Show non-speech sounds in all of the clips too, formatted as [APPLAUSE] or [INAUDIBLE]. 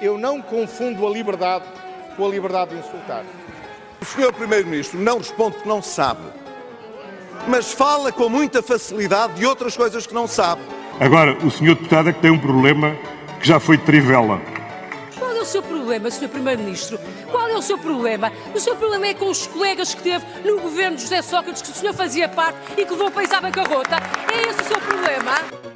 Eu não confundo a liberdade com a liberdade de insultar. O Sr. Primeiro-Ministro não responde porque não sabe, mas fala com muita facilidade de outras coisas que não sabe. Agora, o Sr. Deputado é que tem um problema que já foi de trivela. Qual é o seu problema, Sr. Primeiro-Ministro? Qual é o seu problema? O seu problema é com os colegas que teve no governo de José Sócrates, que o senhor fazia parte e que levou o país à bancarrota. É esse o seu problema?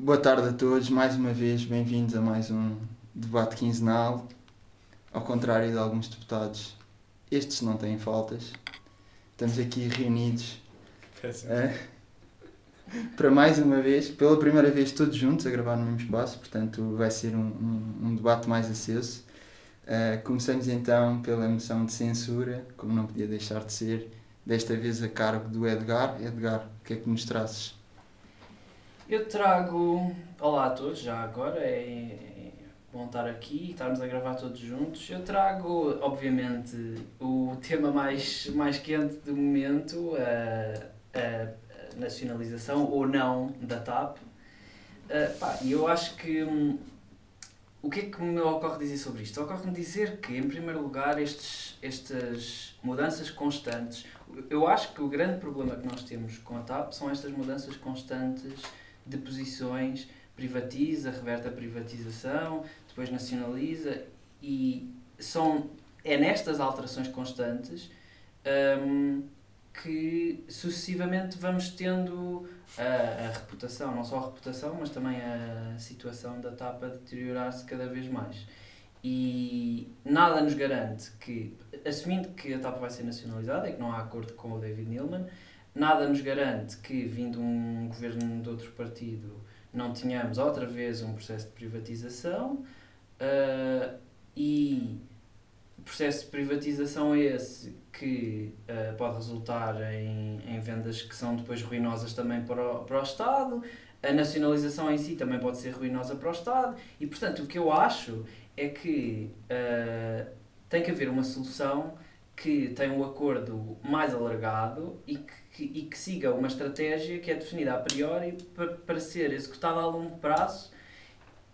Boa tarde a todos, mais uma vez bem-vindos a mais um debate quinzenal. Ao contrário de alguns deputados, estes não têm faltas. Estamos aqui reunidos eh, para mais uma vez, pela primeira vez todos juntos a gravar no mesmo espaço, portanto vai ser um, um, um debate mais aceso. Eh, começamos então pela moção de censura, como não podia deixar de ser, desta vez a cargo do Edgar. Edgar, o que é que nos trazes? Eu trago. Olá a todos, já agora. É bom estar aqui estarmos a gravar todos juntos. Eu trago, obviamente, o tema mais, mais quente do momento, a, a nacionalização ou não da TAP. Uh, pá, eu acho que. Hum, o que é que me ocorre dizer sobre isto? Ocorre-me dizer que, em primeiro lugar, estes, estas mudanças constantes. Eu acho que o grande problema que nós temos com a TAP são estas mudanças constantes de posições, privatiza, reverte a privatização, depois nacionaliza e são, é nestas alterações constantes um, que sucessivamente vamos tendo a, a, reputação, não só a reputação, mas também a situação da TAP a deteriorar-se cada vez mais. E nada nos garante que, assumindo que a TAP vai ser nacionalizada e que não há acordo com o David Neilman, nada nos garante que, vindo um governo de outro partido, não tenhamos outra vez um processo de privatização uh, e processo de privatização é esse que uh, pode resultar em, em vendas que são depois ruinosas também para o, para o Estado, a nacionalização em si também pode ser ruinosa para o Estado. E, portanto, o que eu acho é que uh, tem que haver uma solução que tenha um acordo mais alargado e que, que, e que siga uma estratégia que é definida a priori para, para ser executada a longo prazo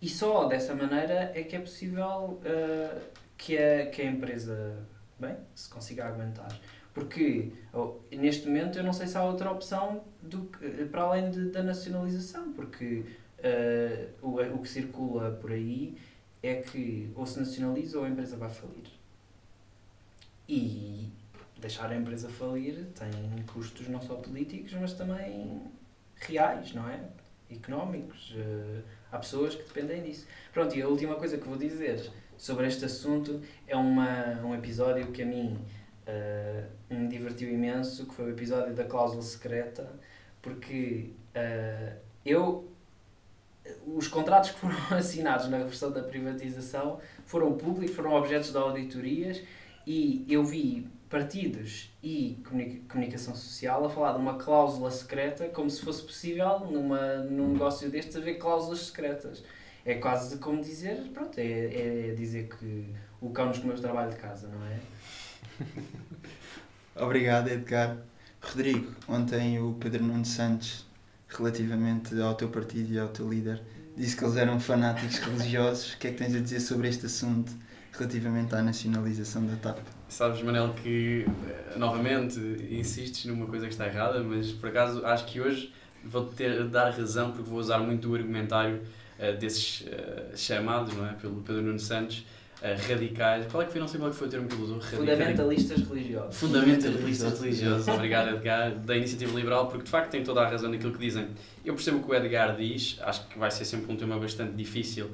e só dessa maneira é que é possível uh, que, a, que a empresa bem, se consiga aguentar. Porque oh, neste momento eu não sei se há outra opção do, para além de, da nacionalização, porque uh, o, o que circula por aí é que ou se nacionaliza ou a empresa vai falir. E deixar a empresa falir tem custos não só políticos, mas também reais, não é? Económicos. Uh, há pessoas que dependem disso. Pronto, e a última coisa que vou dizer sobre este assunto é uma, um episódio que a mim uh, me divertiu imenso, que foi o episódio da cláusula secreta, porque uh, eu os contratos que foram [LAUGHS] assinados na versão da privatização foram públicos, foram objetos de auditorias e eu vi partidos e comunicação social a falar de uma cláusula secreta como se fosse possível numa, num negócio destes haver cláusulas secretas. É quase como dizer, pronto, é, é dizer que o cão nos comeu o trabalho de casa, não é? [LAUGHS] Obrigado, Edgar. Rodrigo, ontem o Pedro Nuno Santos, relativamente ao teu partido e ao teu líder, disse que eles eram fanáticos religiosos. O que é que tens a dizer sobre este assunto relativamente à nacionalização da TAP? Sabes, Manel, que eh, novamente insistes numa coisa que está errada, mas por acaso acho que hoje vou ter dar razão porque vou usar muito o argumentário uh, desses uh, chamados não é? pelo Pedro Nuno Santos uh, radicais. Qual é que foi? Não sei qual é que foi o termo que ele usou. Fundamentalistas religiosos. Fundamentalistas religiosos, obrigado Edgar, da Iniciativa Liberal, porque de facto tem toda a razão naquilo que dizem. Eu percebo o que o Edgar diz, acho que vai ser sempre um tema bastante difícil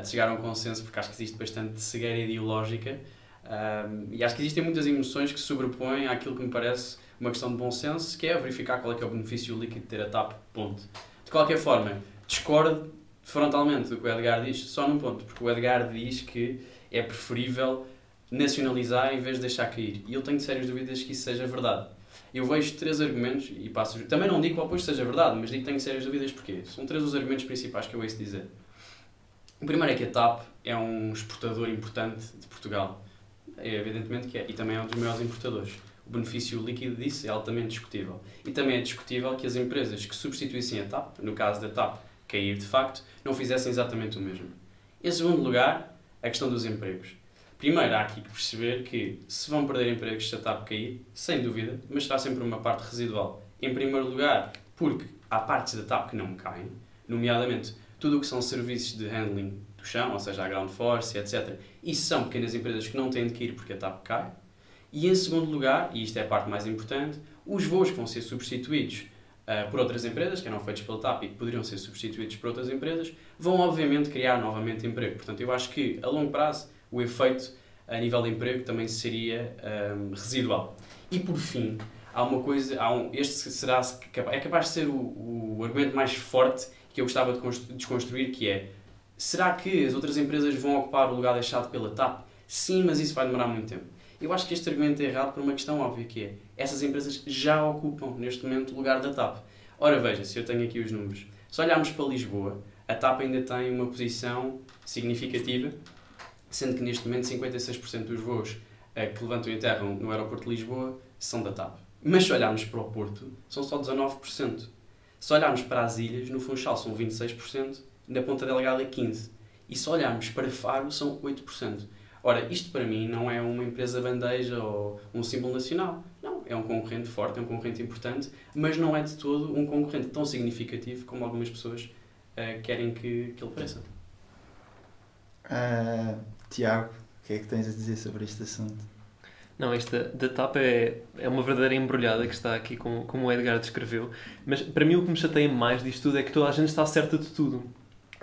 de chegar a um consenso, porque acho que existe bastante cegueira ideológica. Um, e acho que existem muitas emoções que se sobrepõem àquilo que me parece uma questão de bom senso, que é verificar qual é que é o benefício líquido de ter a TAP, ponto. De qualquer forma, discordo frontalmente do que o Edgar diz, só num ponto, porque o Edgar diz que é preferível nacionalizar em vez de deixar cair. E eu tenho sérias dúvidas que isso seja verdade. Eu vejo três argumentos, e passo. Também não digo que o oposto seja verdade, mas digo que tenho sérias dúvidas porque são três os argumentos principais que eu ouço dizer. O primeiro é que a TAP é um exportador importante de Portugal é evidentemente que é, e também é um dos maiores importadores. O benefício líquido disso é altamente discutível. E também é discutível que as empresas que substituíssem a TAP, no caso da TAP cair de facto, não fizessem exatamente o mesmo. Em segundo lugar, a questão dos empregos. Primeiro, há aqui que perceber que se vão perder empregos se a TAP cair, sem dúvida, mas será sempre uma parte residual. Em primeiro lugar, porque há partes da TAP que não caem, nomeadamente tudo o que são serviços de handling do chão, ou seja, a ground force, etc. Isso são pequenas empresas que não têm de ir porque a TAP cai. E em segundo lugar, e isto é a parte mais importante, os voos que vão ser substituídos uh, por outras empresas, que eram feitos pela TAP e que poderiam ser substituídos por outras empresas, vão obviamente criar novamente emprego. Portanto, eu acho que a longo prazo o efeito a nível de emprego também seria um, residual. E por fim, há uma coisa, há um, este será é capaz de ser o, o argumento mais forte que eu gostava de desconstruir, que é será que as outras empresas vão ocupar o lugar deixado pela TAP? Sim, mas isso vai demorar muito tempo. Eu acho que este argumento é errado por uma questão óbvia, que é essas empresas já ocupam neste momento o lugar da TAP. Ora veja, se eu tenho aqui os números. Se olharmos para Lisboa, a TAP ainda tem uma posição significativa, sendo que neste momento 56% dos voos eh, que levantam e aterram no aeroporto de Lisboa são da TAP. Mas se olharmos para o Porto, são só 19%. Se olharmos para as ilhas, no Funchal são 26%, na Ponta Delgada 15%. E se olharmos para Faro, são 8%. Ora, isto para mim não é uma empresa bandeja ou um símbolo nacional. Não, é um concorrente forte, é um concorrente importante, mas não é de todo um concorrente tão significativo como algumas pessoas uh, querem que, que ele pareça. Uh, Tiago, o que é que tens a dizer sobre este assunto? Não, esta da TAP é, é uma verdadeira embrulhada que está aqui, como, como o Edgar descreveu. Mas para mim o que me chateia mais disto tudo é que toda a gente está certa de tudo.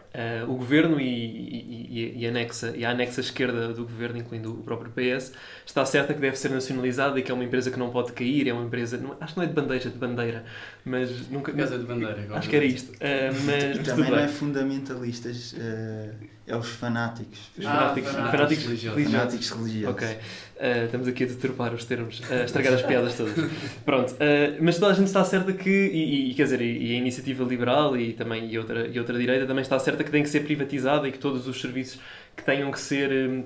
Uh, o governo e, e, e, anexa, e a anexa esquerda do governo, incluindo o próprio PS, está certa que deve ser nacionalizada e que é uma empresa que não pode cair, é uma empresa, não, acho que não é de bandeja, de bandeira, mas nunca... Casa de bandeira. Acho que era isto. Uh, mas, e também não é fundamentalistas, uh, é os fanáticos. Os fanáticos, ah, fanáticos, religiosos. Fanáticos religiosos. Ok. Uh, estamos aqui a deturpar os termos, a estragar as piadas todas. [LAUGHS] Pronto. mas toda a gente está certa que, e, e quer dizer, e, a iniciativa liberal e também e outra, e outra direita também está certa que tem que ser privatizada e que todos os serviços que tenham que ser. Um,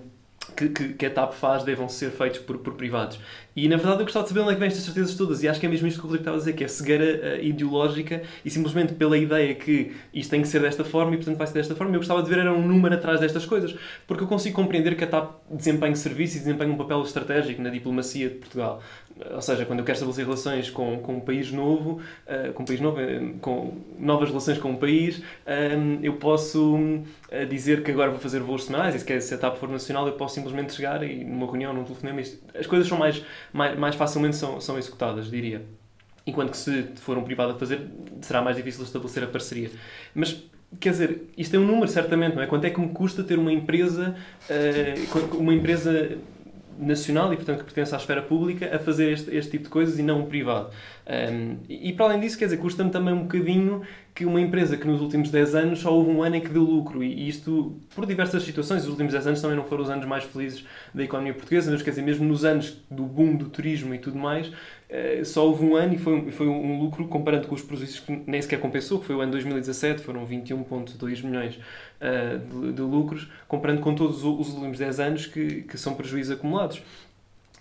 que, que, que, a TAP faz devam ser feitos por, por privados. E na verdade eu gostava de saber onde é que vêm estas certezas todas, e acho que é mesmo isto que o Rodrigo estava a dizer, que é cegueira uh, ideológica e simplesmente pela ideia que isto tem que ser desta forma e portanto vai ser desta forma. Eu gostava de ver era um número atrás destas coisas, porque eu consigo compreender que a TAP desempenhe serviço e desempenhe um papel estratégico na diplomacia de Portugal. Ou seja, quando eu quero estabelecer relações com, com um país novo, uh, com um país novo, uh, com novas relações com um país, eu posso dizer que agora vou fazer voos semanais e se, quer, se a TAP for nacional eu posso simplesmente chegar e numa reunião, num telefonema, as coisas são mais mais, mais facilmente são, são executadas, diria. Enquanto que se for um privado a fazer, será mais difícil estabelecer a parceria. Mas, quer dizer, isto é um número, certamente, não é? Quanto é que me custa ter uma empresa, uh, uma empresa nacional e, portanto, que pertence à esfera pública a fazer este, este tipo de coisas e não um privado? Um, e, para além disso, quer dizer, custa-me também um bocadinho que uma empresa que nos últimos 10 anos só houve um ano em que deu lucro, e isto por diversas situações, os últimos 10 anos também não foram os anos mais felizes da economia portuguesa, mas quer dizer, mesmo nos anos do boom do turismo e tudo mais, só houve um ano e foi, foi um lucro comparando com os prejuízos que nem sequer compensou, que foi o ano 2017, foram 21,2 milhões uh, de, de, lucros, comparando com todos os últimos 10 anos que, que são prejuízos acumulados.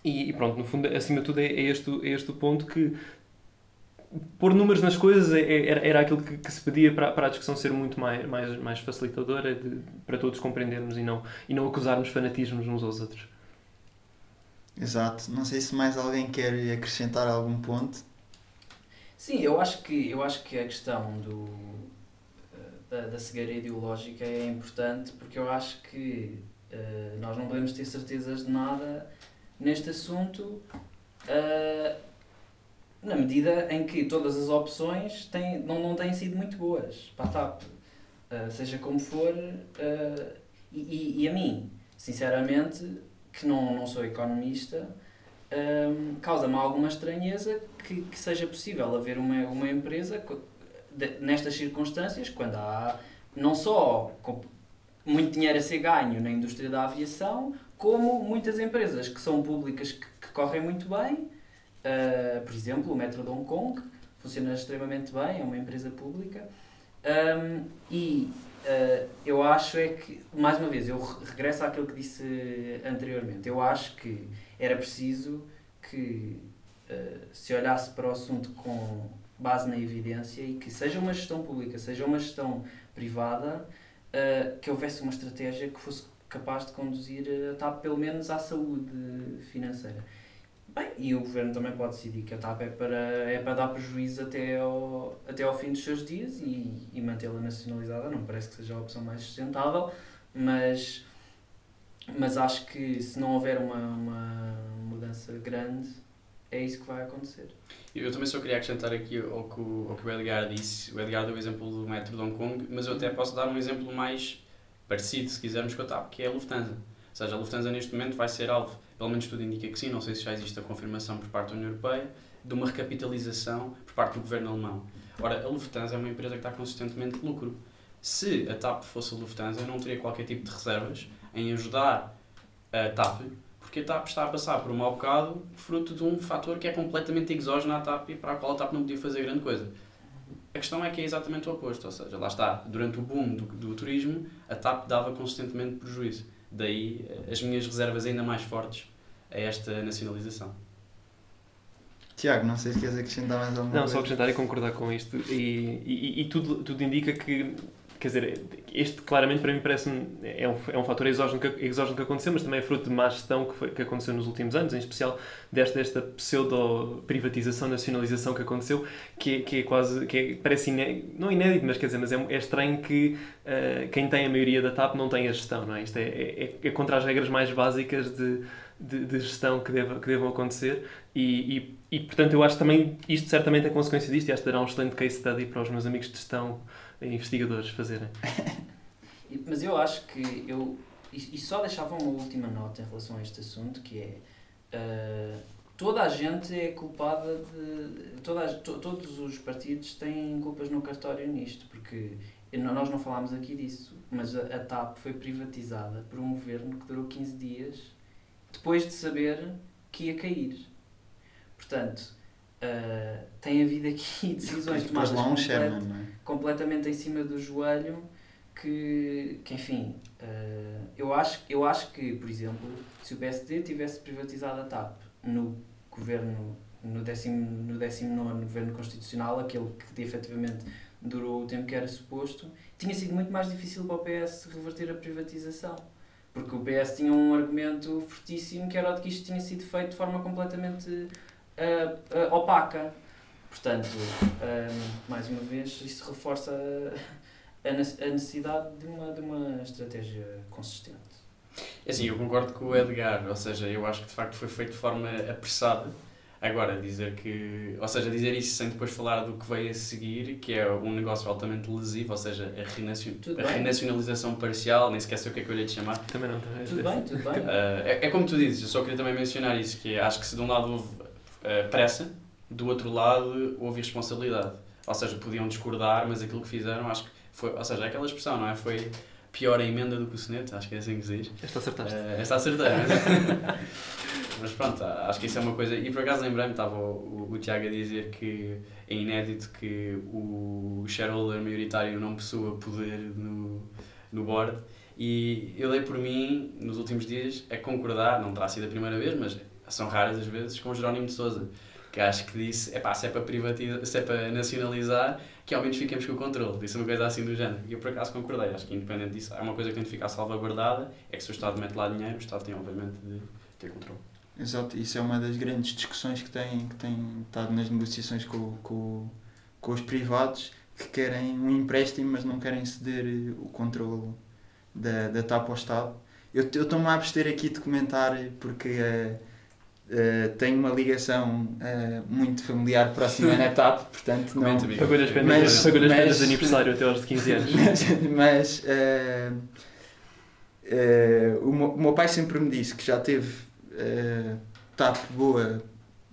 E, e, pronto, no fundo, acima de tudo, é, é, este, é este o ponto que pôr números nas coisas é, é, era, era aquilo que, que, se pedia para, para a discussão ser muito mais, mais, mais facilitadora de, para todos compreendermos e não, e não acusarmos fanatismos uns aos outros. Exato. Não sei se mais alguém quer acrescentar algum ponto. Sim, eu acho que, eu acho que a questão do, da, da cegueira ideológica é importante porque eu acho que uh, nós não podemos ter certezas de nada neste assunto. Uh, na medida em que todas as opções têm, não, não têm sido muito boas para a TAP. Uh, seja como for, uh, e, e, a mim, sinceramente, que não, não sou economista, um, causa-me alguma estranheza que, que seja possível haver uma, uma empresa de, nestas circunstâncias, quando há não só muito dinheiro a ser ganho na indústria da aviação, como muitas empresas que são públicas que, que correm muito bem Uh, por exemplo, o Metro de Hong Kong funciona extremamente bem, é uma empresa pública. Um, e uh, eu acho é que, mais uma vez, eu regresso àquilo que disse anteriormente. Eu acho que era preciso que uh, se olhasse para o assunto com base na evidência e que seja uma gestão pública, seja uma gestão privada, uh, que houvesse uma estratégia que fosse capaz de conduzir a TAP pelo menos à saúde financeira. Bem, e o governo também pode decidir que a TAP é para, é para dar prejuízo até ao, até ao fim dos seus dias e, e mantê-la nacionalizada. Não parece que seja a opção mais sustentável, mas, mas acho que se não houver uma, uma mudança grande, é isso que vai acontecer. Eu também só queria acrescentar aqui ao que, o, ao que o Edgar disse. O Edgar deu o exemplo do metro de Hong Kong, mas eu até posso dar um exemplo mais parecido, se quisermos, com a TAP, que é a Lufthansa. Ou seja, a Lufthansa neste momento vai ser alvo, pelo menos tudo indica que sim, não sei se já existe a confirmação por parte da União Europeia, de uma recapitalização por parte do governo alemão. Ora, a Lufthansa é uma empresa que está consistentemente de lucro. Se a TAP fosse a Lufthansa, eu não teria qualquer tipo de reservas em ajudar a TAP, porque a TAP está a passar por um mau bocado fruto de um fator que é completamente exógeno à TAP e para a qual a TAP não podia fazer grande coisa. A questão é que é exatamente o oposto, ou seja, lá está, durante o boom do, do turismo, a TAP dava consistentemente prejuízo. Daí eh, as minhas reservas ainda mais fortes a esta nacionalização. Tiago, não sei se queres acrescentar mais alguma não, coisa. Não, só acrescentar e concordar com isto. E, e, e tudo, tudo indica que quer dizer, este claramente para mim parece-me é um, é um fator exógeno que, exógeno que aconteceu, mas também é fruto de má gestão que, foi, que aconteceu nos últimos anos, em especial desta, desta pseudo-privatização, nacionalização que aconteceu, que, é, que é quase, que é, parece inédito, não inédito, mas quer dizer, mas é, é estranho que uh, quem tem a maioria da TAP não tenha gestão, não é? Isto é, é, é contra as regras mais básicas de, de, de gestão que, deva, que devam acontecer e, e, e, portanto, eu acho também, isto certamente é consequência disto e acho que dará um excelente case study para os meus amigos de gestão investigadores fazerem. [LAUGHS] Mas eu acho que eu. E só deixava uma última nota em relação a este assunto, que é. Uh, toda a gente é culpada de. Toda a, to, todos os partidos têm culpas no cartório nisto, porque nós não falámos aqui disso, mas a, a TAP foi privatizada por um governo que durou 15 dias depois de saber que ia cair. Portanto, uh, tem havido aqui [LAUGHS] decisões tomadas lá um Sherman, é? completamente em cima do joelho que, que enfim, uh, eu, acho, eu acho que, por exemplo, se o PSD tivesse privatizado a TAP no governo, no 19 no décimo governo constitucional, aquele que efetivamente durou o tempo que era suposto, tinha sido muito mais difícil para o PS reverter a privatização. Porque o PS tinha um argumento fortíssimo que era o de que isto tinha sido feito de forma completamente uh, uh, opaca. Portanto, mais uma vez, isso reforça a, a necessidade de uma, de uma estratégia consistente. É assim, eu concordo com o Edgar, ou seja, eu acho que de facto foi feito de forma apressada. Agora, dizer que. Ou seja, dizer isso sem depois falar do que veio a seguir, que é um negócio altamente lesivo, ou seja, a, renacion... a renacionalização parcial, nem sequer sei o que é que eu lhe de chamar. Também não, também. Tudo bem, tudo bem. Uh, [LAUGHS] é, é, como tu dizes, eu só queria também mencionar isso, que é, acho que se de um lado houve uh, pressa, do outro lado houve responsabilidade. Ou seja, podiam discordar, mas aquilo que fizeram, acho que foi, ou seja, é aquela expressão, não é? Foi pior a emenda do que o soneto, acho que é assim que se diz. Esta acertaste. Uh, esta acertei. mas pronto, acho que isso é uma coisa. E por acaso lembrei-me, estava o, o, o, Tiago a dizer que é inédito que o shareholder maioritário não possua poder no, no board. E eu dei por mim, nos últimos dias, a concordar, não terá sido a primeira vez, mas são raras as vezes, com o Jerónimo de Souza que acho que disse, pá, se é para privatizar, se é para nacionalizar, que ao menos fiquemos com o controle. Disse uma coisa assim do género. E eu por acaso concordei, acho que independente disso, é uma coisa que tem de ficar salvaguardada, é que se o Estado mete lá dinheiro, o Estado tem obviamente de ter controle. Exato, isso é uma das grandes discussões que tem, que tem estado nas negociações com, com, com os privados que querem um empréstimo, mas não querem ceder o controle da, da TAP ao Estado. Eu estou-me a abster aqui de comentar porque uh, Uh, tenho uma ligação uh, muito familiar próxima na [LAUGHS] TAP, portanto não... Pagou-lhe as penas, pagou penas de aniversário até aos 15 anos. [LAUGHS] Mas, mas uh, o, meu, o, meu, pai sempre me disse que já teve TAP boa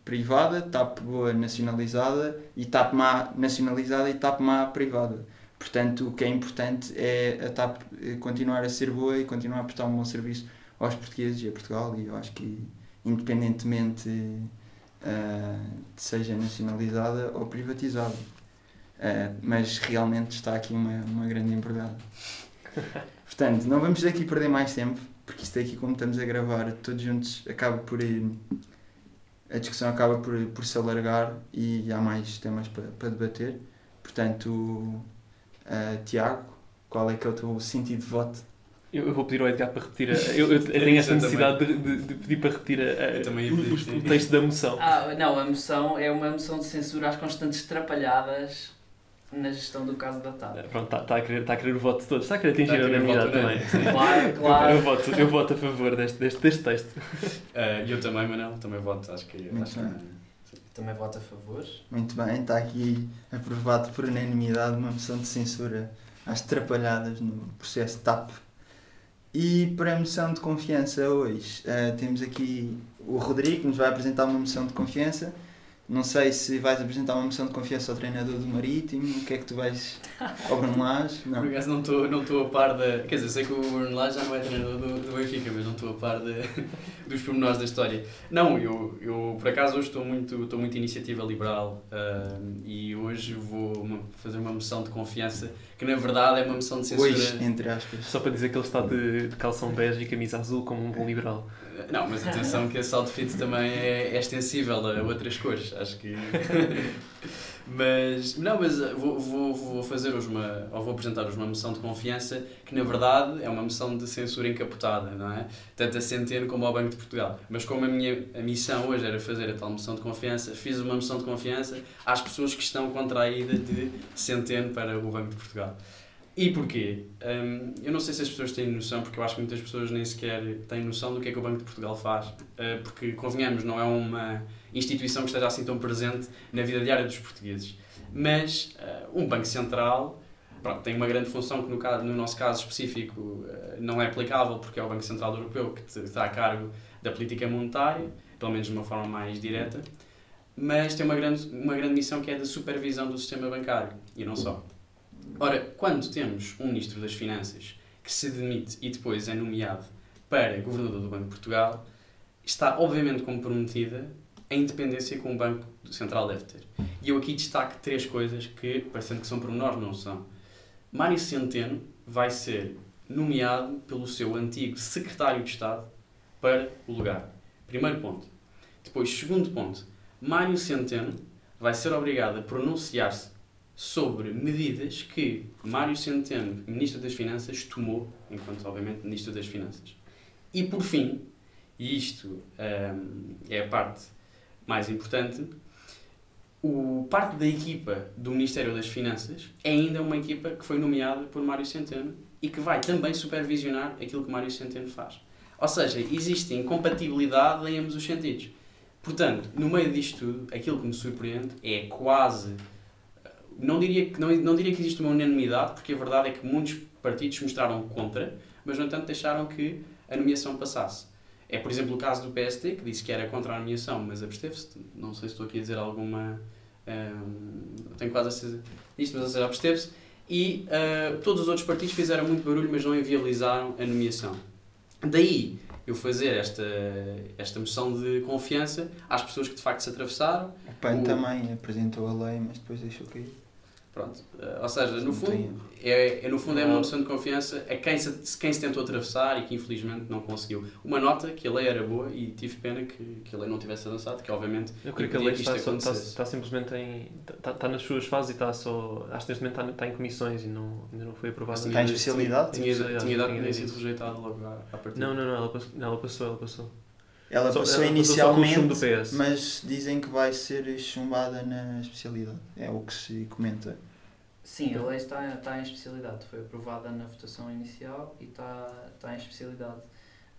privada, TAP boa nacionalizada e TAP má nacionalizada e TAP má privada. Portanto, o que é importante é a TAP continuar a ser boa e continuar a prestar um bom serviço aos portugueses e a Portugal e eu acho que independentemente uh, seja nacionalizada ou privatizada. Uh, mas realmente está aqui uma, uma grande embordada. [LAUGHS] Portanto, não vamos aqui perder mais tempo, porque isto aqui, como estamos a gravar todos juntos, acaba por. A discussão acaba por, por se alargar e há mais temas para, para debater. Portanto, uh, Tiago, qual é que é o teu sentido de voto? Eu, eu vou pedir ao Edgar para repetir. A, eu, eu [LAUGHS] tenho esta necessidade de, de- de pedir para repetir a- o, pedir, o- o texto da moção. Ah, não, a moção é uma moção de censura às constantes trapalhadas na gestão do caso da TAP. Pronto, está tá a, querer- tá a querer o voto de todos. Está a querer atingir Está a unanimidade também. sim. Claro, Eu, claro. voto, eu voto a favor deste, deste, deste texto. [LAUGHS] E eu também, Manel, também voto. Acho que. Muito Acho bem. que Também voto a favor. Muito bem, está aqui aprovado por unanimidade uma moção de censura às trapalhadas no processo TAP. E para a moção de confiança hoje, eh, temos aqui o Rodrigo, que nos vai apresentar uma moção de confiança. Não sei se vais apresentar uma moção de confiança ao treinador do Marítimo, o que é que tu vais ao Bruno Lage? [LAUGHS] Por Não. acaso não estou não estou a par da. Quer dizer, sei que o Bruno Lage já não é treinador do, do Benfica, mas não estou a par de, [LAUGHS] dos pormenores da história. Não, eu, eu por acaso hoje estou muito, estou muito iniciativa liberal ah, e hoje vou fazer uma moção de confiança que na verdade é uma moção de censura. Hoje, entre aspas. Só para dizer que ele está de, de calção bege e camisa azul como um bom liberal. Não, mas atenção que esse outfit também é, é extensível a outras cores, acho que. [LAUGHS] mas, não, mas uh, vou, vou, vou fazer hoje uma, ou vou apresentar hoje uma moção de confiança que na verdade é uma moção de censura encapotada, não é? Tanto a Centeno como ao Banco de Portugal. Mas como a minha a missão hoje era fazer a tal moção de confiança, fiz uma moção de confiança às pessoas que estão contra a ida de Centeno para o Banco de Portugal. E porquê? Hum, eu não sei se as pessoas têm noção, porque eu acho que muitas pessoas nem sequer têm noção do que é que o Banco de Portugal faz. Uh, porque, convenhamos, não é uma instituição que esteja assim tão presente na vida diária dos portugueses. Mas uh, um Banco Central pronto, tem uma grande função que, no, caso, no nosso caso específico, uh, não é aplicável, porque é o Banco Central Europeu que está a cargo da política monetária, pelo menos de uma forma mais direta. Mas tem uma grande, uma grande missão que é da supervisão do sistema bancário, e não só. Ora, quando temos um Ministro das Finanças que se demite e depois é nomeado para Governador do Banco de Portugal, está obviamente comprometida a independência que um Banco Central deve ter. E eu aqui destaco três coisas que, parecendo que são pormenores, não são. Mário Centeno vai ser nomeado pelo seu antigo Secretário de Estado para o lugar. Primeiro ponto. Depois, segundo ponto, Mário Centeno vai ser obrigado a pronunciar-se sobre medidas que Mário Centeno, Ministro das Finanças, tomou, enquanto, obviamente, Ministro das Finanças. E, por fim, e isto hum, é a parte mais importante, o parte da equipa do Ministério das Finanças é ainda uma equipa que foi nomeada por Mário Centeno e que vai também supervisionar aquilo que Mário Centeno faz. Ou seja, existe incompatibilidade em ambos os sentidos. Portanto, no meio disto tudo, aquilo que me surpreende é quase não diria, que, não, não diria que existe uma unanimidade, porque a verdade é que muitos partidos mostraram contra, mas no entanto deixaram que a nomeação passasse. É, por exemplo, o caso do PSD, que disse que era contra a nomeação, mas absteve-se. Não sei se estou aqui a dizer alguma. hum, tenho quase a certeza disto, mas ou seja, absteve-se. E ah, todos os outros partidos fizeram muito barulho, mas não inviabilizaram a nomeação. Daí eu fazer esta, esta moção de confiança às pessoas que de facto se atravessaram. O PAN O- também apresentou a lei, mas depois deixou cair. Pronto. Ah, ou seja, no fundo, é, é, no fundo é uma moção de confiança a quem se, quem se tentou atravessar e que infelizmente não conseguiu. Uma nota que a lei era boa e tive pena que, que a lei não tivesse avançado, que obviamente Eu creio que a lei está, só, está, está simplesmente em. Está, está nas suas fases e está só. Acho que neste momento está, está em comissões e não, ainda não foi aprovada. Está em especialidade? Tinha, tinha, Tinha tinha sido rejeitado logo à, à partida. Não, não, não, ela passou, ela passou, ela passou. Ela Só- passou ela inicialmente, do PS. mas dizem que vai ser chumbada na especialidade. É o que se comenta. Sim, a lei está, está em especialidade. Foi aprovada na votação inicial e está, está em especialidade.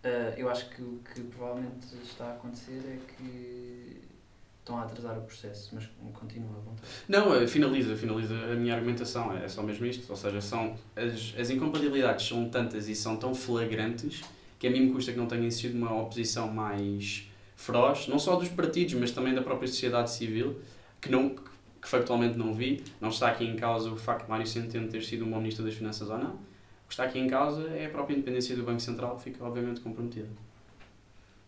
Ah, eu acho que o que provavelmente está a acontecer é que estão a atrasar o processo, mas continua à vontade. Não, eh, finaliza, finaliza a minha argumentação. É só mesmo isto. Ou seja, são, as, as incompatibilidades são tantas e são tão flagrantes que a mim me custa que não tenha existido uma oposição mais feroz, não só dos partidos, mas também da própria sociedade civil, que, não, que factualmente não vi. Não está aqui em causa o facto de Mário Centeno ter sido um bom Ministro das Finanças ou não. O que está aqui em causa é a própria independência do Banco Central, que fica obviamente comprometida.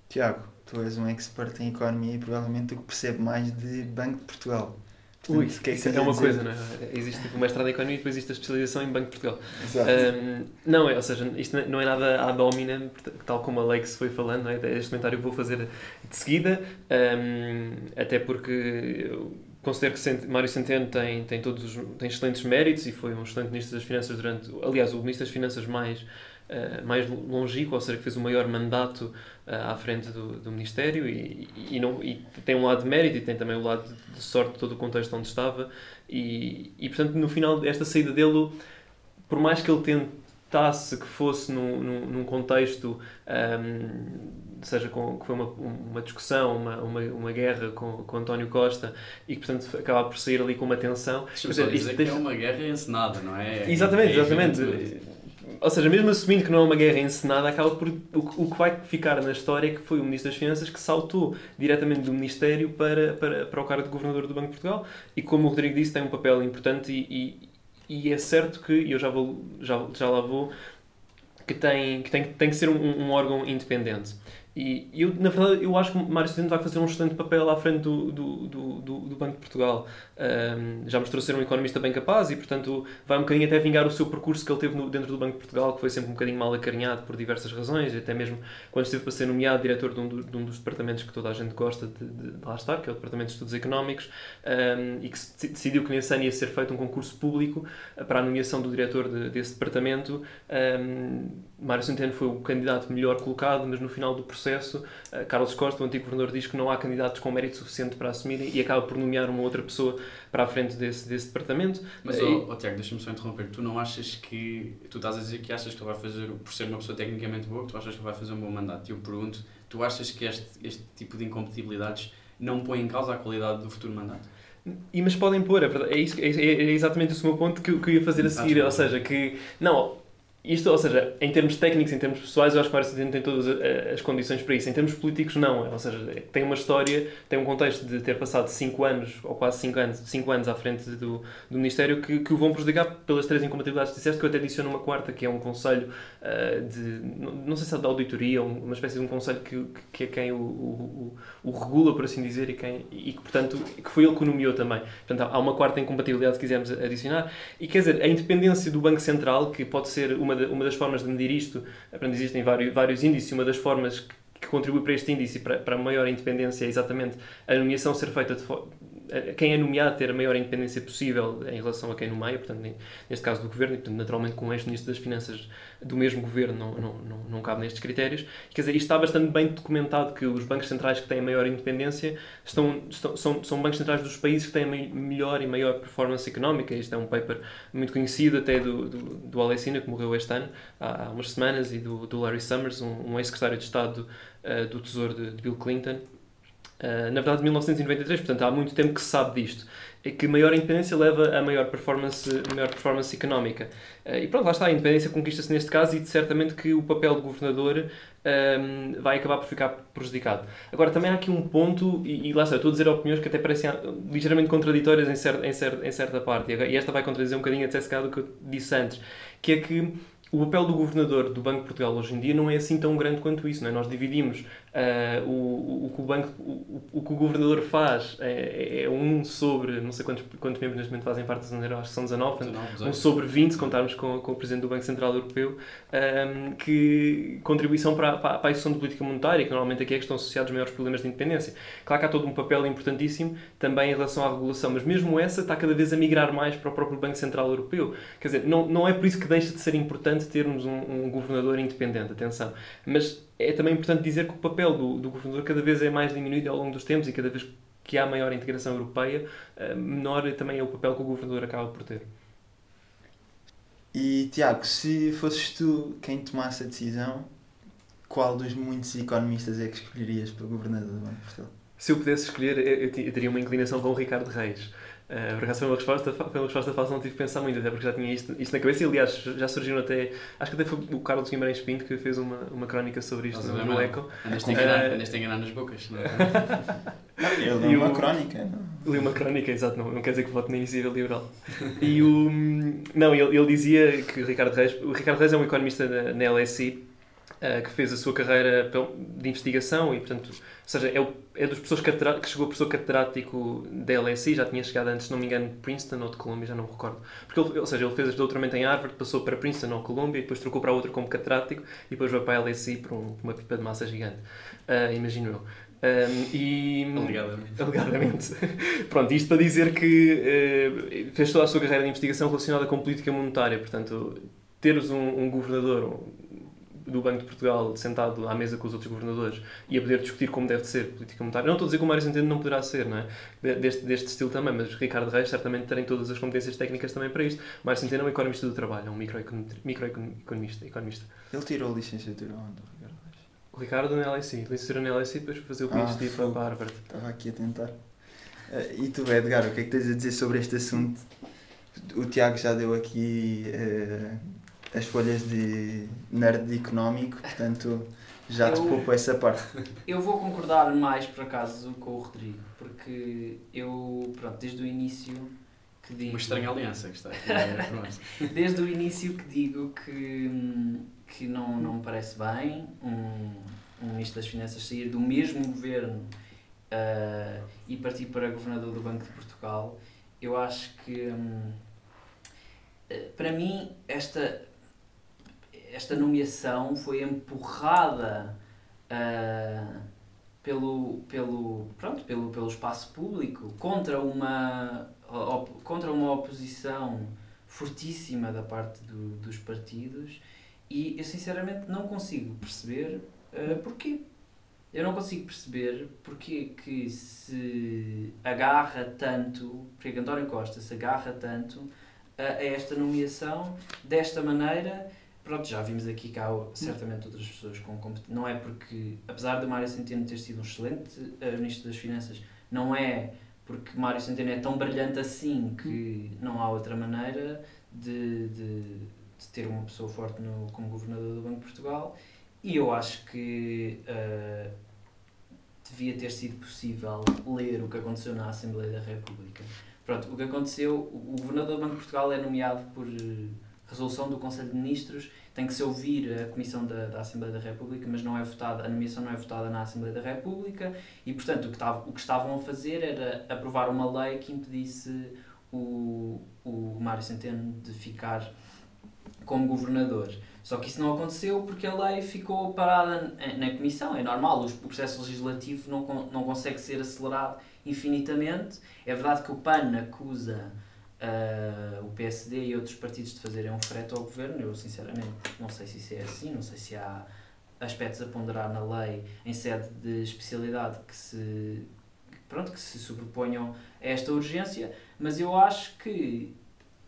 Tiago, tu és um expert em economia e provavelmente o que percebe mais de Banco de Portugal. Ui, que é que é uma dizer? coisa, não é? Existe o mestrado em Economia e depois existe a especialização em Banco de Portugal. Exato. Um, não, é, ou seja, isto não é nada à domina, tal como a lei que se foi falando, não é? este comentário que vou fazer de seguida, um, até porque eu considero que Mário Centeno tem, tem, todos os, tem excelentes méritos e foi um excelente Ministro das Finanças durante. Aliás, o Ministro das Finanças mais, eh, mais longínquo, ou seja, que fez o maior mandato à frente do, do Ministério e, e, não, e tem um lado de mérito e tem também o lado de sorte de todo o contexto onde estava. E, e portanto, no final, esta saída dele, por mais que ele tentasse que fosse num, num, num contexto. ehm, seja com, que foi uma, uma discussão, uma, uma, uma guerra com, com António Costa e que, portanto, acaba por sair ali com uma tensão. Deixa-me dizer, dizer isto que é uma guerra encenada, não é? Exatamente, É exatamente. Ou seja, mesmo assumindo que não é uma guerra encenada, acaba por. O, o que vai ficar na história é que foi o Ministro das Finanças que saltou diretamente do Ministério para, para, para o cargo de Governador do Banco de Portugal e, como o Rodrigo disse, tem um papel importante e, e, e é certo que, e eu já, vou, já, já lá vou, que tem que, tem, tem que ser um, um órgão independente. E eu, na verdade, eu acho que o Mário Centeno vai fazer um excelente papel à frente do, do, do, do, Banco de Portugal. Um, já mostrou ser um economista bem capaz e, portanto, vai um bocadinho até vingar o seu percurso que ele teve no, dentro do Banco de Portugal, que foi sempre um bocadinho mal acarinhado por diversas razões, e até mesmo quando esteve para ser nomeado diretor de um, de um dos departamentos que toda a gente gosta de, de, de lá estar, que é o Departamento de Estudos Económicos, um, e que decidiu que nesse ano ia ser feito um concurso público uh, para a nomeação do diretor de- desse departamento. Mário Centeno foi o candidato melhor colocado, mas no final do processo, uh, Carlos Costa, o antigo governador, diz que não há candidatos com mérito suficiente para assumirem e acaba por nomear uma outra pessoa para a frente desse, desse departamento. Mas, Uh, oh, oh, Tiago, deixa-me só interromper. Tu não achas que. Tu estás a dizer que achas que ele vai fazer, por ser uma pessoa tecnicamente boa, que tu achas que ele vai fazer um bom mandato. E eu pergunto, tu achas que este, este tipo de incompatibilidades não põe em causa a qualidade do futuro mandato? E, mas podem pôr, é, verdade, é, isso, é, é exatamente esse o meu ponto que, eu- que eu ia fazer a seguir. Ou seja, que. Não, isto, ou seja, em termos técnicos, em termos pessoais, eu acho que Mário Centeno tem todas a- as condições para isso. Em termos políticos, não. Ou seja, tem uma história, tem um contexto de ter passado 5 anos, ou quase 5 anos, cinco anos à frente do, do Ministério, que, que o vão prejudicar pelas três incompatibilidades que disseste, que eu até adiciono uma quarta, que é um conselho ah, de. Não, sei se é de auditoria, um- uma espécie de um conselho que, que é quem o, o, o, regula, por assim dizer, e, quem, e que, portanto, que foi ele que o nomeou também. Portanto, há uma quarta incompatibilidade, se quisermos adicionar. E quer dizer, a independência do Banco Central, que pode ser uma, da- uma das formas de medir isto, existem vários, vários índices, uma das formas que, que contribui para este índice para, para maior independência é exatamente a nomeação ser feita de. Quem é nomeado ter a maior independência possível em relação a quem nomeia, portanto, ne- neste caso do governo, e portanto, naturalmente, com o ex-ministro das Finanças do mesmo governo, não, não, não, não cabe nestes critérios. Quer dizer, isto está bastante bem documentado que os bancos centrais que têm maior independência estão, estão, são, são bancos centrais dos países que têm me- melhor e maior performance económica. Isto é um paper muito conhecido até do, do, do Alessina, que morreu este ano, há, há umas semanas, e do, do Larry Summers, um, um ex-secretário de Estado uh, do Tesouro de, de Bill Clinton. Uh, na verdade, de 1993, portanto, há muito tempo que se sabe disto. É que maior independência leva a maior performance, maior performance económica. Uh, e pronto, lá está, a independência conquista-se neste caso e certamente que o papel do governador um, vai acabar por ficar prejudicado. Agora, também há aqui um ponto, e, e lá está, estou a dizer opiniões que até parecem ah, ligeiramente contraditórias em, cer em, cer em certa parte, e esta vai contradizer um bocadinho até se calhar do que eu disse antes, que é que o papel do governador do Banco de Portugal hoje em dia não é assim tão grande quanto isso. Não é? Nós dividimos ah, o, o, o que o, banco, o, o que o governador faz é, é um sobre, não sei quantos, quantos membros neste momento fazem parte da Zona Euro, acho que são 19, portanto, 19, um 18. sobre 20, se contarmos com, com o Presidente do Banco Central Europeu, um, que contribuição para, para, para a execução de política monetária, que normalmente aqui é que estão associados os maiores problemas de independência. Claro que há todo um papel importantíssimo também em relação à regulação, mas mesmo essa está cada vez a migrar mais para o próprio Banco Central Europeu. Quer dizer, não, não é por isso que deixa de ser importante termos um, um governador independente, atenção. Mas é também importante dizer que o papel do, do governador cada vez é mais diminuído ao longo dos tempos e cada vez que há maior integração europeia, eh, menor também é o papel que o governador acaba por ter. E Tiago, se fosses tu quem tomasse a decisão, qual dos muitos economistas é que escolherias para governador do Banco de Portugal? Se eu pudesse escolher, eu, eu eu teria uma inclinação com o Ricardo Reis. Uh, por acaso foi uma resposta, foi uma resposta fácil, não tive que pensar muito, até porque já tinha isto, isto na cabeça e aliás já surgiram até, acho que até foi o Carlos Guimarães Pinto que fez uma, uma crónica sobre isto Estás a no, não? Eco. Andaste a enganar, Eh, andaste a enganar nas bocas. Não é? [LAUGHS] Ele E deu uma o- crónica, não? Li uma crónica, exato, não, não quer dizer que vote na iniciativa liberal. E o. Não, ele, ele dizia que o Ricardo Reis. O Ricardo Reis é um economista na, na LSI que fez a sua carreira de investigação e, portanto, ou seja, é, o, é dos pessoas que chegou a professor catedrático da LSI, já tinha chegado antes, se não me engano, de Princeton ou de Columbia, já não me recordo. Porque ele, ou seja, ele fez doutoramento em Harvard, passou para Princeton ou Columbia e depois trocou para outra como catedrático e depois veio para a LSI por, um- uma pipa de massa gigante. Ah, imagino eu. Um, e, Alegadamente. Alegadamente. [LAUGHS] Pronto, isto para dizer que eh, fez toda a sua carreira de investigação relacionada com política monetária. Portanto, teres um, um governador do Banco de Portugal sentado à mesa com os outros governadores e a poder discutir como deve ser política monetária. Não estou a dizer que o Mário Centeno não poderá ser, não é? De- Deste, deste estilo também, mas Ricardo Reis certamente tem todas as competências técnicas também para isto. Mário Centeno é um economista do trabalho, é um microecon- microeconomista. economista. Ele tirou a licenciatura onde, Ricardo Reis? O Ricardo na LSI, licenciatura na LSI, depois fazer o Ah, PhD para fogo. para Harvard. Estava aqui a tentar. Eh, e tu, Edgar, o que é que tens a dizer sobre este assunto? O Tiago já deu aqui eh, as folhas de nerd económico, portanto já te Eu- poupo essa parte. Eu vou concordar mais, por acaso, com o Rodrigo, porque eu, pronto, desde o início que digo... Uma estranha aliança que está aqui. [LAUGHS] é. Desde o início que digo que, que não, não me parece bem um, um Ministro das Finanças sair do mesmo governo ah, e partir para governador do Banco de Portugal. Eu acho que, hum, eh, para mim, esta, esta nomeação foi empurrada ah, pelo, pelo, pronto, pelo, pelo espaço público contra uma, op- contra uma oposição fortíssima da parte do- dos partidos e eu sinceramente não consigo perceber uh, porquê. Eu não consigo perceber porque que se agarra tanto, porque António Costa se agarra tanto a, a esta nomeação desta maneira. Pronto, já vimos aqui que há certamente outras pessoas com competência. Não é porque, apesar de Mário Centeno ter sido um excelente uh, Ministro das Finanças, não é porque Mário Centeno é tão brilhante assim que não há outra maneira de, de, de ter uma pessoa forte no, como governador do Banco de Portugal e eu acho que eh, devia ter sido possível ler o que aconteceu na Assembleia da República. Pronto, o que aconteceu, o governador do Banco de Portugal é nomeado por eh, resolução do Conselho de Ministros, tem que se ouvir a Comissão da, da Assembleia da República, mas não é votada, a nomeação não é votada na Assembleia da República e, portanto, o que, o que estavam a fazer era aprovar uma lei que impedisse o, o Mário Centeno de ficar como governador. Só que isso não aconteceu porque a lei ficou parada na Comissão. É normal, o processo legislativo não, não consegue ser acelerado infinitamente. É verdade que o PAN acusa ah, o PSD e outros partidos de fazerem um frete ao governo. Eu, sinceramente, não sei se isso é assim, não sei se há aspectos a ponderar na lei em sede de especialidade que se, pronto, que se sobreponham a esta urgência, mas eu acho que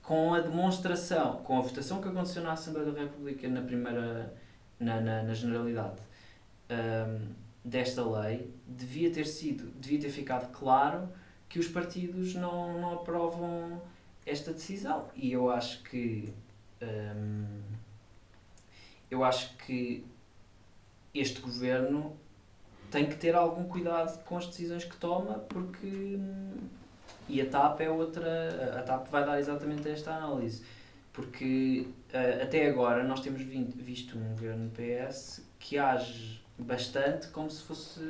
com a demonstração, com a votação que aconteceu na Assembleia da República na primeira, na, na, na generalidade hum, desta lei, devia ter sido, devia ter ficado claro que os partidos não, não aprovam esta decisão. E eu acho que hum, eu acho que este governo tem que ter algum cuidado com as decisões que toma, porque hum, e a TAP é outra. A TAP vai dar exatamente esta análise. Porque eh, até agora nós temos visto um governo PS que age bastante como se fosse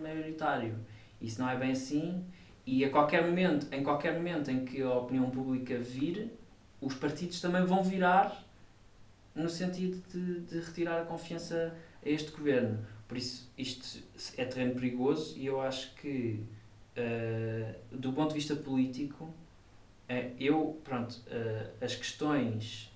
maioritário. Isso não é bem assim. E a qualquer momento, em qualquer momento em que a opinião pública vire, os partidos também vão virar no sentido de, de retirar a confiança a este governo. Por isso, isto é terreno perigoso e eu acho que Uh, do ponto de vista político, uh, eu, pronto, uh, as questões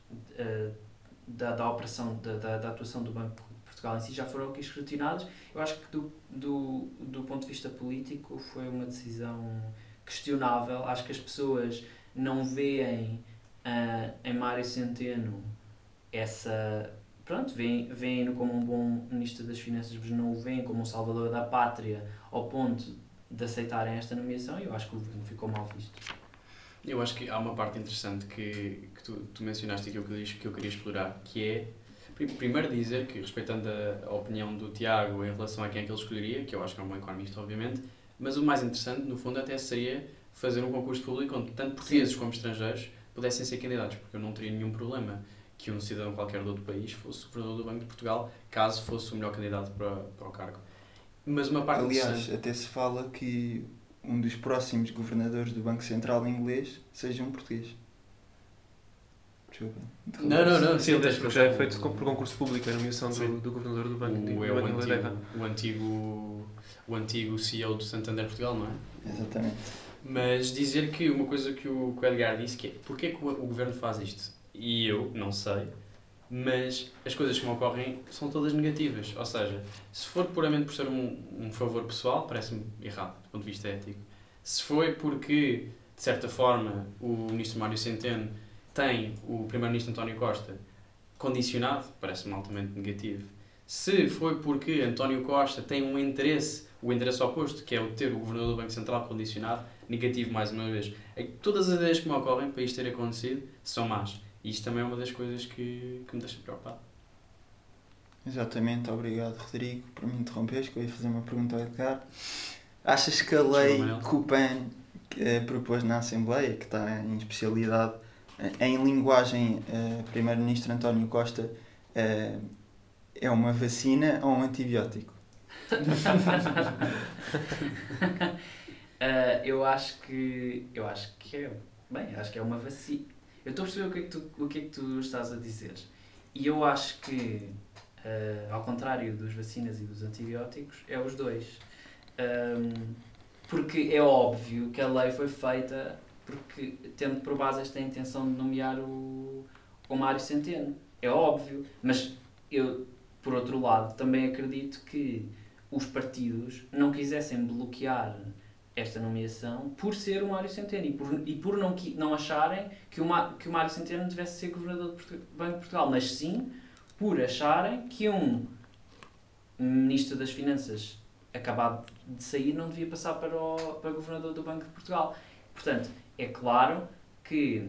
da, da operação, da, da, da atuação do Banco Portugal em si já foram aqui escrutinadas. Eu acho que do, do, do ponto de vista político foi uma decisão questionável. Acho que as pessoas não veem uh, em Mário Centeno essa. Pronto, veem- veem-no como um bom Ministro das Finanças, mas não o veem como um salvador da pátria ao ponto de aceitarem esta nomeação eu acho que o governo ficou mal visto. Eu acho que há uma parte interessante que, que tu, tu mencionaste e que eu, que eu queria explorar, que é, primeiro dizer que, respeitando a, opinião do Tiago em relação a quem é que ele escolheria, que eu acho que é um bom economista, obviamente, mas o mais interessante, no fundo, até seria fazer um concurso público onde tanto portugueses como estrangeiros pudessem ser candidatos, porque eu não teria nenhum problema que um cidadão qualquer do outro país fosse governador do Banco de Portugal, caso fosse o melhor candidato para, para o cargo. Mas uma parte Aliás, interessante... até se fala que um dos próximos governadores do Banco Central inglês seja um português. Desculpa. Não, não, não. Sim, tens porque já é feito por concurso público a nomeação do, do governador do Banco, do O, é o, Banco de Inglaterra. antigo, o antigo o antigo CEO do Santander Portugal, não é? Exatamente. Mas dizer que uma coisa que o, que o Edgar disse que é porque é que o, o governo faz isto? E eu não sei, mas as coisas que me ocorrem são todas negativas. Ou seja, se for puramente por ser um, um favor pessoal, parece-me errado do ponto de vista ético. Se foi porque, de certa forma, o ministro Mário Centeno tem o primeiro-ministro António Costa condicionado, parece-me altamente negativo. Se foi porque António Costa tem um interesse, o interesse oposto, que é o de ter o governador do Banco Central condicionado, negativo mais uma vez. É Todas as ideias que me ocorrem para isto ter acontecido são más. E isto também é uma das coisas que, que me deixa preocupado. Exatamente, obrigado Rodrigo por me interromperes, que eu ia fazer uma pergunta ao Edgar. Achas que a lei que o PAN eh, propôs na Assembleia, que está em especialidade em linguagem eh, Primeiro-Ministro António Costa, eh, é uma vacina ou um antibiótico? Ah, [LAUGHS] eu acho que. Eu acho que é. Bem, acho que é uma vacina. Eu estou a perceber o que, é que tu, o que é que tu estás a dizer. E eu acho que, ah, ao contrário dos vacinas e dos antibióticos, é os dois. Ahm, porque é óbvio que a lei foi feita porque, tendo por base esta intenção de nomear o, o Mário Centeno. É óbvio. Mas eu, por outro lado, também acredito que os partidos não quisessem bloquear esta nomeação por ser o Mário Centeno e por, e por não, não acharem que o, que o Mário Centeno devesse ser governador do Banco de Portugal, mas sim por acharem que um ministro das Finanças acabado de sair não devia passar para o para governador do Banco de Portugal. Portanto, é claro que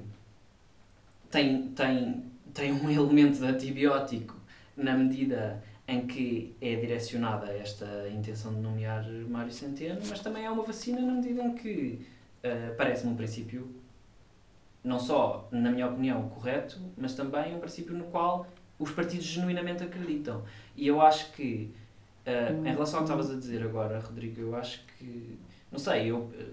tem, tem, tem um [LAUGHS] elemento de antibiótico na medida em que é direcionada esta intenção de nomear Mário Centeno, mas também é uma vacina na medida em que eh, parece-me um princípio, não só, na minha opinião, correto, mas também um princípio no qual os partidos genuinamente acreditam. E eu acho que, eh, em relação ao que estavas a dizer agora, Rodrigo, eu acho que, não sei, eu eh,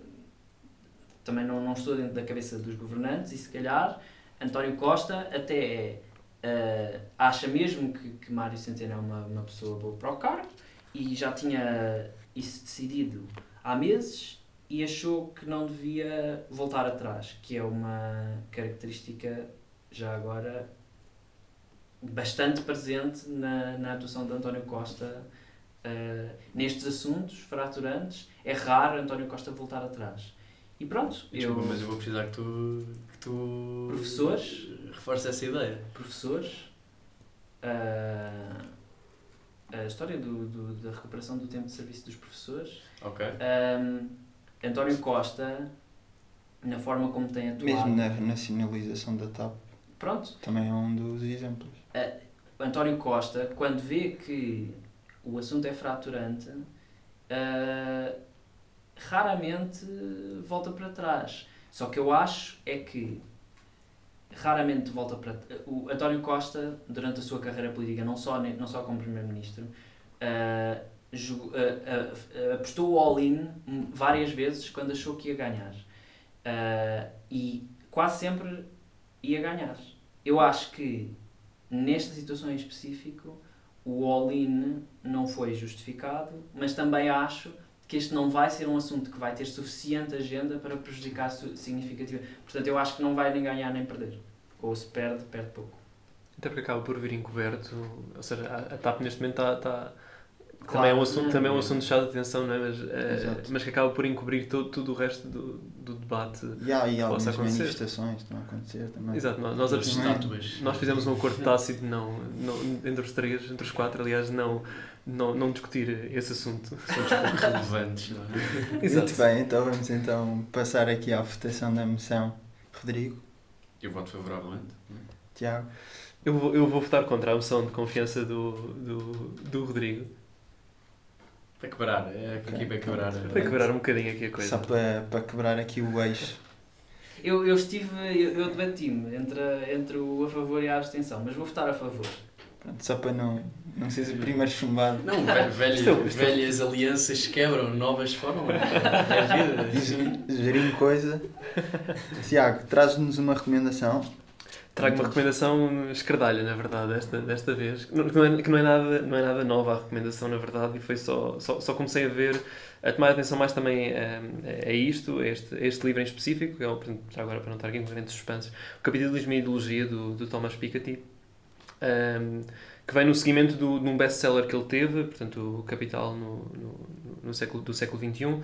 também não, não estou dentro da cabeça dos governantes e se calhar António Costa até eh, acha mesmo que, que Mário Centeno é uma, uma pessoa boa para o cargo e já tinha isso decidido há meses e achou que não devia voltar atrás, que é uma característica já agora bastante presente na, na atuação de António Costa eh, nestes assuntos fraturantes. É raro António Costa voltar atrás. E pronto, Desculpa, eu, mas eu vou precisar que tu, que tu Professores? reforces essa ideia. professores, ah, a história do, do- da recuperação do tempo de serviço dos professores, Ok. Ahm, António Costa, na forma como tem atuado. Mesmo na nacionalização da TAP, Pronto, também é um dos exemplos. António Costa, quando vê que o assunto é fraturante, ah, raramente volta para trás. Só que eu acho é que raramente volta para o António Costa durante a sua carreira política não só não só como primeiro-ministro jogou- ah, ah, apostou o all-in várias vezes quando achou que ia ganhar Ah, e quase sempre ia ganhar eu acho que nesta situação em específico o all-in não foi justificado mas também acho que este não vai ser um assunto que vai ter suficiente agenda para prejudicar significativamente. Portanto, eu acho que não vai nem ganhar nem perder. Ou se perde, perde pouco. Até porque acaba por vir encoberto, ou seja, a, a TAP neste momento está. está Claro, também, é um assunto, também é um não. assunto de chá de atenção, não é? mas, Exato. mas que acaba por encobrir todo, tudo o resto do, do debate. E há aí algumas acontecer. manifestações que estão a acontecer também. Exato, nós, nós, Também. estátuas. nós fizemos um acordo tácito não, não, entre os três, entre os quatro, aliás, não, não, não discutir esse assunto. Assuntos pouco relevantes, não é? [LAUGHS] Exato. Muito bem, então vamos então passar aqui à votação da moção. Rodrigo, Eu voto favoravelmente. Tiago, Eu vou, eu vou votar contra a moção de confiança do, do, do Rodrigo. Para quebrar, é aqui para quebrar. Para quebrar um bocadinho aqui a coisa. só para, para quebrar aqui o eixo. Eu, eu estive, eu, eu debati-me entre, entre o a favor e a abstenção, mas vou votar a favor. Pronto, só para não, não seres o primeiro chumbado. Não, velhas, é- é- velhas alianças quebram, novas formam. [LAUGHS] É vida. Gerim coisa. Tiago, traz-nos uma recomendação. Trago uma recomendação escardalha, na verdade, desta, desta vez. Que não, é, que não, é nada, não é nada nova a recomendação, na verdade, e foi só, só, só comecei a ver, a tomar atenção mais também a, a isto, a este, a este livro em específico, que é, já agora para não estar aqui com grandes suspensos, o Capitalismo e Ideologia, do, do Thomas Piketty, um, que vem no seguimento do, de um best-seller que ele teve, portanto, o Capital no, no, no século, do século XXI, uh,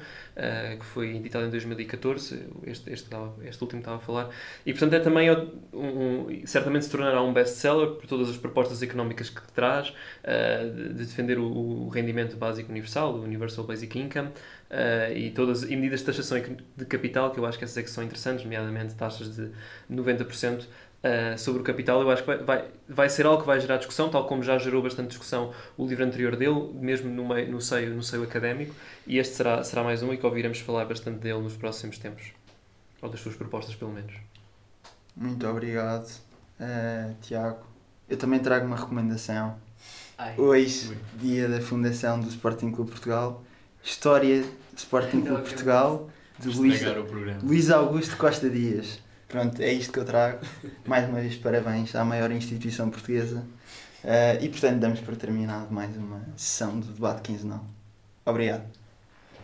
que foi editado em 2014, este, este, estava- este último estava a falar, e portanto é também, um, um- certamente se tornará um best-seller por todas as propostas económicas que traz, uh, de, de defender o, o rendimento básico universal, o Universal Basic Income, uh, e, todas, e medidas de taxação de capital, que eu acho que essas é que são interessantes, nomeadamente taxas de 90% Uh, sobre o capital, eu acho que vai, vai, vai ser algo que vai gerar discussão, tal como já gerou bastante discussão o livro anterior dele, mesmo no, meio, no, seio, no seio académico, e este será, será mais um e que ouviremos falar bastante dele nos próximos tempos. Ou das suas propostas, pelo menos. Muito obrigado, eh, Tiago. Eu também trago uma recomendação. Ai. Hoje, dia da fundação do Sporting Clube Portugal, História Sporting Clube Portugal, de Luís. Luís Augusto Costa Dias. Pronto, é isto que eu trago. [LAUGHS] Mais uma vez, parabéns à maior instituição portuguesa. Eh, e portanto, damos por terminado mais uma sessão do debate quinzenal. Obrigado.